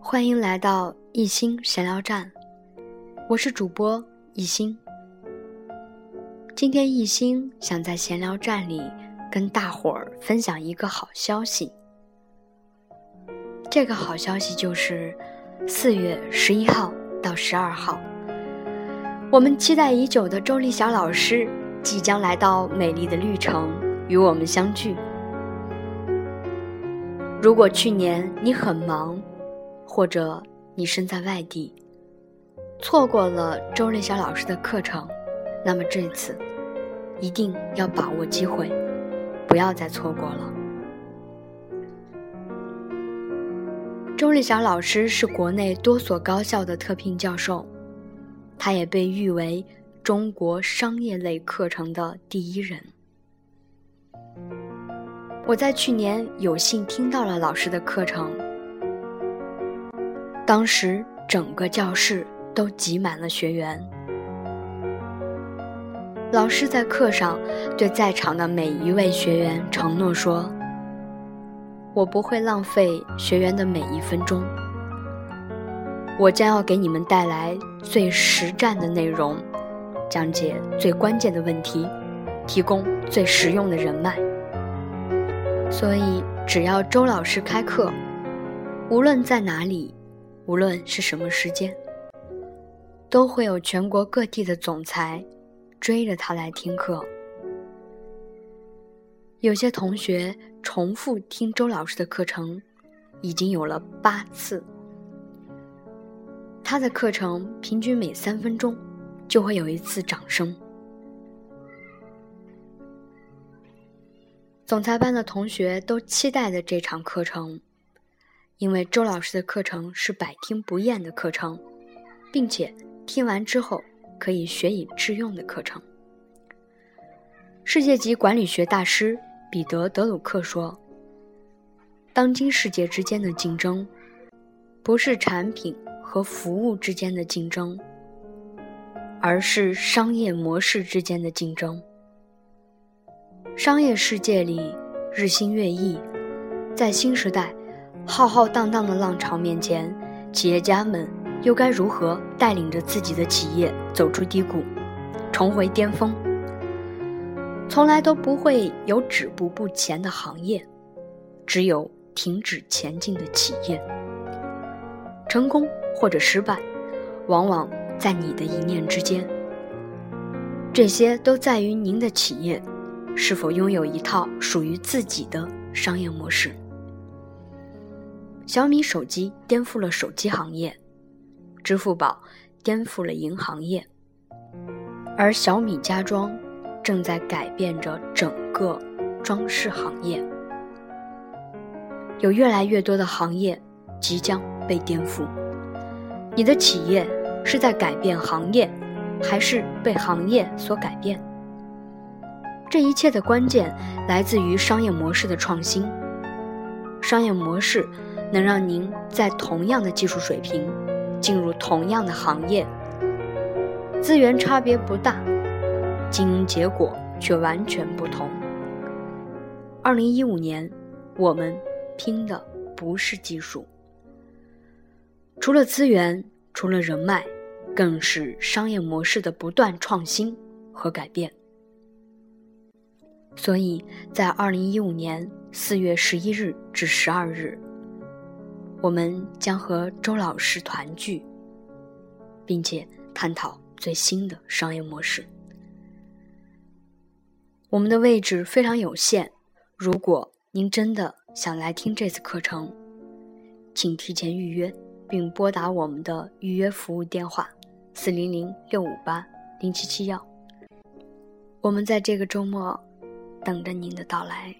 欢迎来到一心闲聊站，我是主播一心。今天一心想在闲聊站里跟大伙儿分享一个好消息。这个好消息就是四月十一号到十二号，我们期待已久的周丽霞老师即将来到美丽的绿城与我们相聚。如果去年你很忙，或者你身在外地，错过了周丽霞老师的课程，那么这次一定要把握机会，不要再错过了。周丽霞老师是国内多所高校的特聘教授，他也被誉为中国商业类课程的第一人。我在去年有幸听到了老师的课程。当时整个教室都挤满了学员。老师在课上对在场的每一位学员承诺说：“我不会浪费学员的每一分钟，我将要给你们带来最实战的内容，讲解最关键的问题，提供最实用的人脉。所以，只要周老师开课，无论在哪里。”无论是什么时间，都会有全国各地的总裁追着他来听课。有些同学重复听周老师的课程，已经有了八次。他的课程平均每三分钟就会有一次掌声。总裁班的同学都期待着这场课程。因为周老师的课程是百听不厌的课程，并且听完之后可以学以致用的课程。世界级管理学大师彼得·德鲁克说：“当今世界之间的竞争，不是产品和服务之间的竞争，而是商业模式之间的竞争。商业世界里日新月异，在新时代。”浩浩荡荡的浪潮面前，企业家们又该如何带领着自己的企业走出低谷，重回巅峰？从来都不会有止步不前的行业，只有停止前进的企业。成功或者失败，往往在你的一念之间。这些都在于您的企业是否拥有一套属于自己的商业模式。小米手机颠覆了手机行业，支付宝颠覆了银行业，而小米家装正在改变着整个装饰行业。有越来越多的行业即将被颠覆。你的企业是在改变行业，还是被行业所改变？这一切的关键来自于商业模式的创新。商业模式。能让您在同样的技术水平进入同样的行业，资源差别不大，经营结果却完全不同。二零一五年，我们拼的不是技术，除了资源，除了人脉，更是商业模式的不断创新和改变。所以在二零一五年四月十一日至十二日。我们将和周老师团聚，并且探讨最新的商业模式。我们的位置非常有限，如果您真的想来听这次课程，请提前预约，并拨打我们的预约服务电话：四零零六五八零七七幺。我们在这个周末等着您的到来。